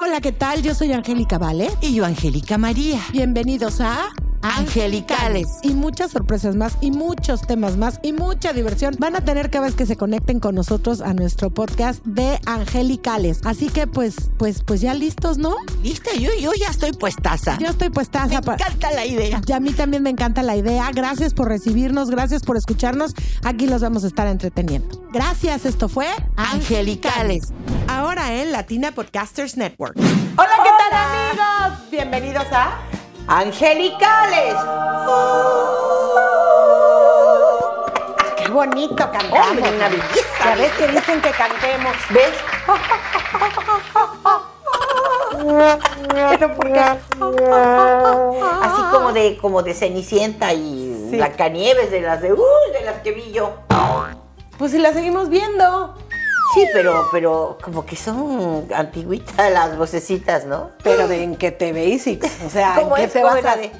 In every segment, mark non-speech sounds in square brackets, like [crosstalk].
Hola, ¿qué tal? Yo soy Angélica Vale. Y yo, Angélica María. Bienvenidos a Angelicales. Y muchas sorpresas más, y muchos temas más, y mucha diversión van a tener cada vez que se conecten con nosotros a nuestro podcast de Angelicales. Así que, pues, pues, pues ya listos, ¿no? Lista, yo, yo ya estoy puestaza. Yo estoy puestaza. Me encanta la idea. Y a mí también me encanta la idea. Gracias por recibirnos, gracias por escucharnos. Aquí los vamos a estar entreteniendo. Gracias, esto fue Angelicales. En Latina Podcasters Network. Hola, ¿qué tal amigos? Bienvenidos a Angelicales. Qué bonito cantamos. Hombre, una belleza. Ya ves que dicen que cantemos. ¿Ves? Pero ¿por qué? Así como de, como de Cenicienta y Sí. Blancanieves, de las de, uy, de las que vi yo. Pues si la seguimos viendo. Sí, pero, pero como que son antiguitas [laughs] las vocecitas, ¿no? Pero de en qué te veis, o sea, ¿en ¿Cómo qué te ¿Cómo vas a... de-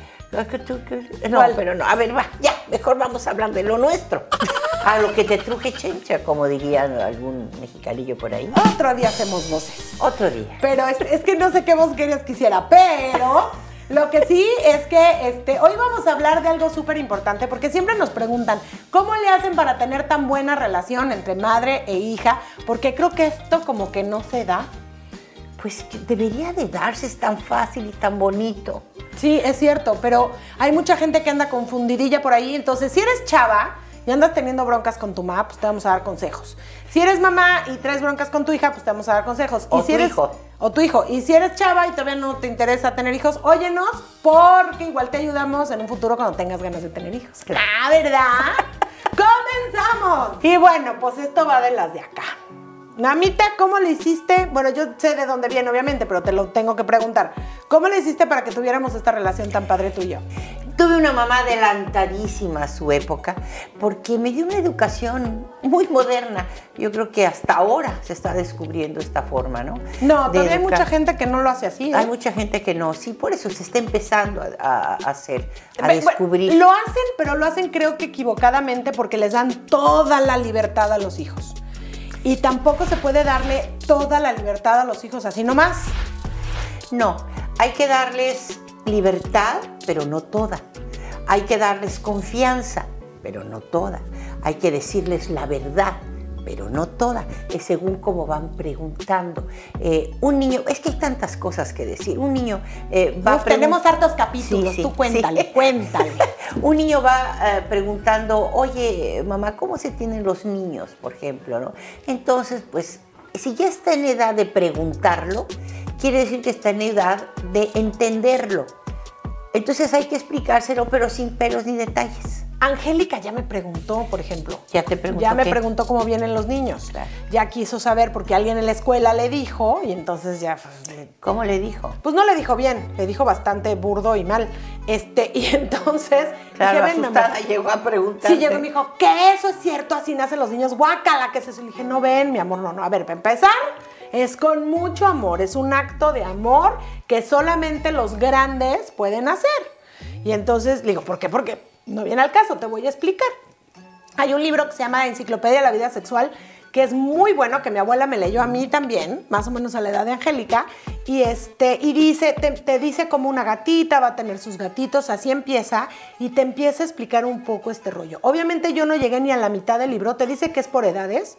No, ¿Cuál? pero no. A ver, va, ya, mejor vamos a hablar de lo nuestro. [laughs] A lo que te truje chencha, como diría algún mexicanillo por ahí. Otro día hacemos voces. Otro día. Pero es, es que no sé qué vos querías que hiciera, pero lo que sí es que este, hoy vamos a hablar de algo súper importante porque siempre nos preguntan, ¿cómo le hacen para tener tan buena relación entre madre e hija? Porque creo que esto como que no se da. Pues que debería de darse, es tan fácil y tan bonito. Sí, es cierto, pero hay mucha gente que anda confundidilla por ahí, entonces si eres chava y andas teniendo broncas con tu mamá, pues te vamos a dar consejos. Si eres mamá y traes broncas con tu hija, pues te vamos a dar consejos. O y si tu eres, hijo. O tu hijo. Y si eres chava y todavía no te interesa tener hijos, óyenos porque igual te ayudamos en un futuro cuando tengas ganas de tener hijos. Ah, ¿verdad? [laughs] ¡Comenzamos! Y bueno, pues esto va de las de acá. Mamita, ¿cómo le hiciste? Bueno, yo sé de dónde viene, obviamente, pero te lo tengo que preguntar. ¿Cómo le hiciste para que tuviéramos esta relación tan padre tú y yo? Tuve una mamá adelantadísima a su época porque me dio una educación muy moderna. Yo creo que hasta ahora se está descubriendo esta forma, ¿no? No, todavía hay mucha gente que no lo hace así. ¿eh? Hay mucha gente que no, sí, por eso se está empezando a, hacer, a bueno, descubrir. Lo hacen, pero lo hacen creo que equivocadamente porque les dan toda la libertad a los hijos. Y tampoco se puede darle toda la libertad a los hijos así nomás. No, hay que darles libertad, pero no toda. Hay que darles confianza, pero no toda. Hay que decirles la verdad, pero no toda. Es según cómo van preguntando. Eh, un niño, es que hay tantas cosas que decir. Un niño eh, va Uf, tenemos hartos capítulos. Sí, sí, Tú cuéntale, sí. [laughs] cuéntale. Un niño va eh, preguntando, oye, mamá, ¿cómo se tienen los niños, por ejemplo? ¿no? Entonces, pues, si ya está en edad de preguntarlo, quiere decir que está en edad de entenderlo. Entonces hay que explicárselo, pero sin pelos ni detalles. Angélica ya me preguntó, por ejemplo. Ya te preguntó Ya me qué. preguntó cómo vienen los niños. Claro. Ya quiso saber porque alguien en la escuela le dijo y entonces ya pues, ¿Cómo le dijo? Pues no le dijo bien, le dijo bastante burdo y mal. Este, [laughs] y entonces Claro, dije, asustada llegó a preguntar. Sí, llegó y me dijo, que eso es cierto, así nacen los niños, guácala, que es eso. Le dije, no ven, mi amor, no, no. A ver, para empezar, es con mucho amor, es un acto de amor que solamente los grandes pueden hacer. Y entonces digo, ¿por qué? Porque no viene al caso, te voy a explicar. Hay un libro que se llama Enciclopedia de la Vida Sexual, que es muy bueno, que mi abuela me leyó a mí también, más o menos a la edad de Angélica, y, este, y dice, te, te dice como una gatita va a tener sus gatitos, así empieza, y te empieza a explicar un poco este rollo. Obviamente yo no llegué ni a la mitad del libro, te dice que es por edades,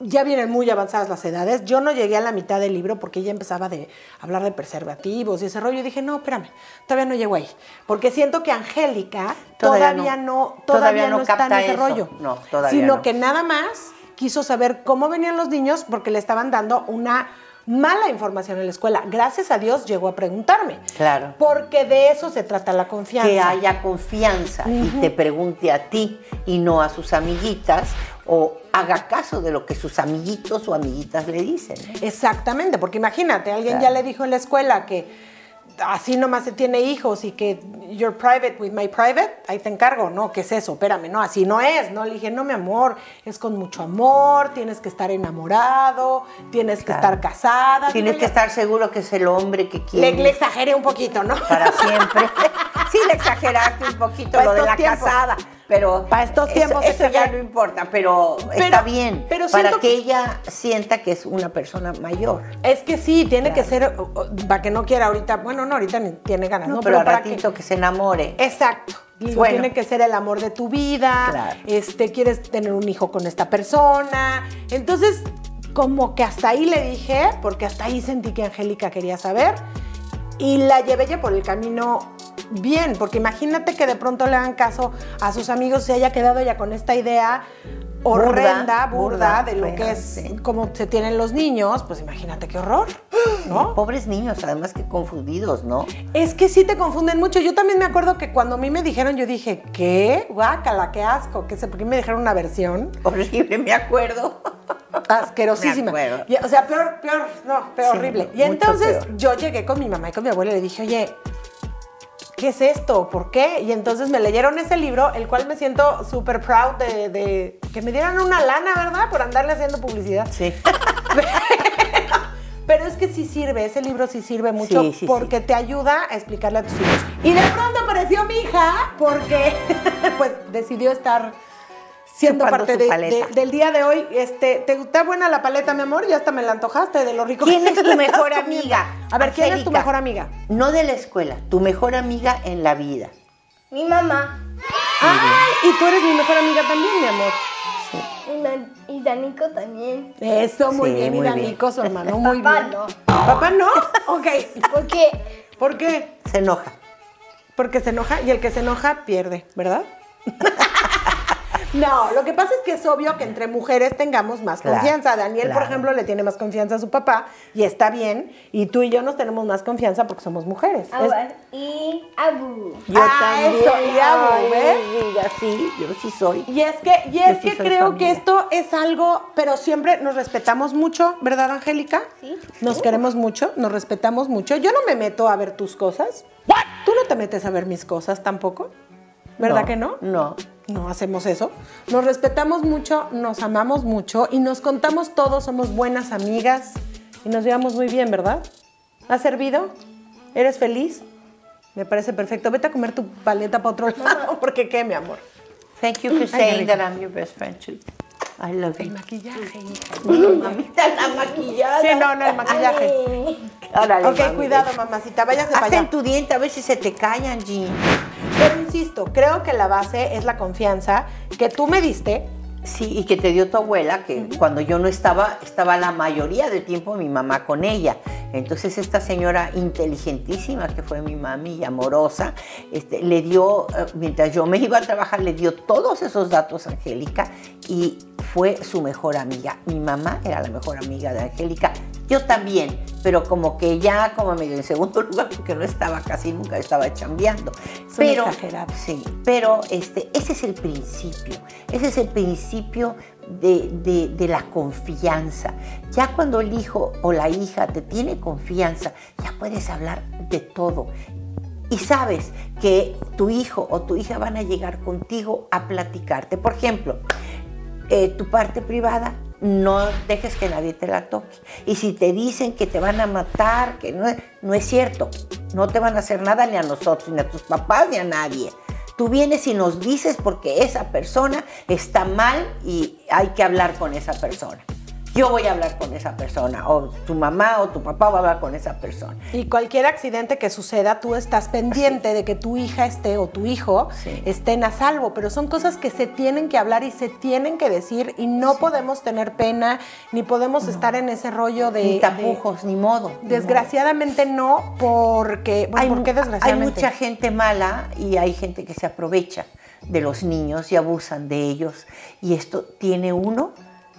Ya vienen muy avanzadas las edades. Yo no llegué a la mitad del libro porque ella empezaba de hablar de preservativos y ese rollo. Y dije, no, espérame, todavía no llego ahí. Porque siento que Angélica todavía, Todavía no, no- todavía todavía no está en capta ese eso. rollo. No, todavía Sino no. que nada más quiso saber cómo venían los niños porque le estaban dando una mala información en la escuela. Gracias a Dios llegó a preguntarme. Claro. Porque de eso se trata la confianza. que haya confianza y te pregunte a ti y no a sus amiguitas o haga caso de lo que sus amiguitos o amiguitas le dicen. Exactamente, porque imagínate, alguien ya le dijo en la escuela que así nomás se tiene hijos y que you're private with my private, ahí te encargo, no, ¿qué es eso? Espérame, no, así no es, no, le dije, no, mi amor, es con mucho amor, tienes que estar enamorado, tienes que estar casada. Tienes que estar seguro que es el hombre que Le, quiere le exageré un poquito, ¿no? para siempre. [laughs] sí, le exageraste un poquito lo de la tiempos. casada, pero Para estos tiempos eso, ya no importa, pero, Pero- está bien pero para que que- ella sienta que es una persona mayor. Es que sí, tiene que ser, para que no quiera ahorita, bueno, no, ahorita ni tiene ganas, ¿no? No, pero al que- ratito que se enamore. Exacto. Digo, Bueno. tiene que ser el amor de tu vida. Claro. Este, quieres tener un hijo con esta persona. Entonces, como que hasta ahí le dije, porque hasta ahí sentí que Angélica quería saber. Y la llevé ya por el camino bien, porque imagínate que de pronto le hagan caso a sus amigos y se haya quedado ya con esta idea horrenda, burda, burda, de lo fea, que es sí. como se tienen los niños, pues imagínate qué horror, ¿no? [gasps] Pobres niños, además que confundidos, ¿no? Es que sí te confunden mucho. Yo también me acuerdo que cuando a mí me dijeron, yo dije, ¿qué? Guácala, qué asco. ¿Qué sé? ¿Por qué me dijeron una versión Horrible, me acuerdo. [laughs] asquerosísima? Me acuerdo. Y, o sea, peor, peor, no, peor, Sí, horrible. Y entonces peor. yo llegué con mi mamá y con mi abuela y le dije, oye, ¿qué es esto? ¿Por qué? Y entonces me leyeron ese libro, el cual me siento súper proud de, de que me dieran una lana, ¿verdad? Por andarle haciendo publicidad. Sí. [laughs] Pero es que sí sirve, ese libro sí sirve mucho Sí, sí, porque te ayuda a explicarle a tus hijos. Y de pronto apareció mi hija porque [laughs] pues decidió estar siendo parte de- paleta. de- del día de hoy. Este, ¿Te está buena la paleta, mi amor? Ya hasta me la antojaste de lo rico ¿Quién que es tu [laughs] mejor amiga? A ver, ¿quién es tu mejor amiga? No de la escuela, tu mejor amiga en la vida. Mi mamá. Ay, y tú eres mi mejor amiga también, mi amor. Y, Dan- y Danico también. Eso, muy Sí, bien. Y bien. Danico, su hermano, [laughs] muy Papá bien. no. ¿Papá no? [laughs] Ok. Porque ¿Por qué? Se enoja. Porque se enoja y el que se enoja pierde, ¿verdad? No, lo que pasa es que es obvio que entre mujeres tengamos más Claro, confianza. Daniel, por ejemplo, le tiene más confianza a su papá y está bien. Y tú y yo nos tenemos más confianza porque somos mujeres. Es- Agua y Abu. Yo Ah, también. eso, y Ay, ¿ves? amiga, sí, yo sí soy. y es que, y es sí que creo familia. que esto es algo, pero siempre nos respetamos mucho, ¿verdad, Angélica? Sí. Nos queremos mucho, nos respetamos mucho. Yo no me meto a ver tus cosas. ¿Tú no te metes a ver mis cosas tampoco? ¿Verdad No, que no? No. No hacemos eso. Nos respetamos mucho, nos amamos mucho y nos contamos todo, somos buenas amigas y nos llevamos muy bien, ¿verdad? ¿Has servido? ¿Eres feliz? Me parece perfecto. Vete a comer tu paleta para otro lado, [laughs] porque qué, mi amor. Thank you for Ay, saying that I'm your best friend too. I love El you. maquillaje, hija. [laughs] Mamita, la maquillada. Sí, no, no, el maquillaje. Órale, Ok, mami. cuidado, mamacita, váyase para Hasta allá. en tu diente, a ver si se te callan, Jean. Pero insisto, creo que la base es la confianza que tú me diste. Sí, y que te dio tu abuela, que cuando yo no estaba, estaba la mayoría del tiempo mi mamá con ella. Entonces esta señora inteligentísima, que fue mi mami y amorosa, este, le dio, eh, mientras yo me iba a trabajar, le dio todos esos datos a Angélica y fue su mejor amiga. Mi mamá era la mejor amiga de Angélica, yo también, pero como que ya como medio en segundo [laughs] lugar, porque no estaba casi nunca, estaba chambeando. Pero. Sí, pero este, ese es el principio, ese es el principio de, de- de la confianza. Ya cuando el hijo o la hija te tiene confianza, ya puedes hablar de todo. Y sabes que tu hijo o tu hija van a llegar contigo a platicarte. Por ejemplo, eh, tu parte privada no dejes que nadie te la toque. Y si te dicen que te van a matar, que no, no es cierto, no te van a hacer nada ni a nosotros, ni a tus papás, ni a nadie. Tú vienes y nos dices porque esa persona está mal y hay que hablar con esa persona. Yo voy a hablar con esa persona, o tu mamá o tu papá va a hablar con esa persona. Y cualquier accidente que suceda, tú estás pendiente de que tu hija esté o tu hijo Sí. estén a salvo, pero son cosas que se tienen que hablar y se tienen que decir y no podemos tener pena ni podemos estar en ese rollo de... Ni tapujos, ni modo. ni modo. desgraciadamente no, porque... Bueno, hay, ¿por qué hay desgraciadamente? mucha gente mala y hay gente que se aprovecha de los niños y abusan de ellos. Y esto tiene uno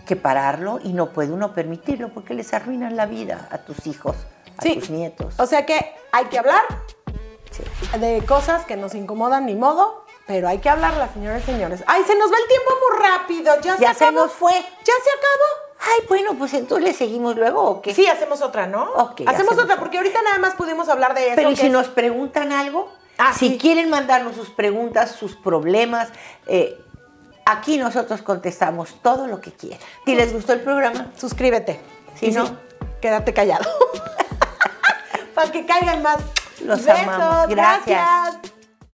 que pararlo y no puede uno permitirlo porque les arruinan la vida a tus hijos, a Sí. tus nietos. O sea que hay que hablar Sí. de cosas que nos incomodan ni modo, pero hay que hablarlas, señores y señores. Ay, se nos va el tiempo muy rápido, ya, Ya se se acabó. nos fue. Ya se acabó. Ay, bueno, pues entonces le seguimos luego o qué. Sí, hacemos otra, ¿no? Ok, hacemos, hacemos otra, otra. porque ahorita nada más pudimos hablar de eso. Pero ¿y que si es- nos preguntan algo? Ah, si sí. quieren mandarnos sus preguntas, sus problemas, eh, aquí nosotros contestamos todo lo que quieran. Si les gustó el programa, Suscríbete. Si no, quédate callado. [laughs] Para que caigan más. Los Besos, amamos. Gracias. gracias.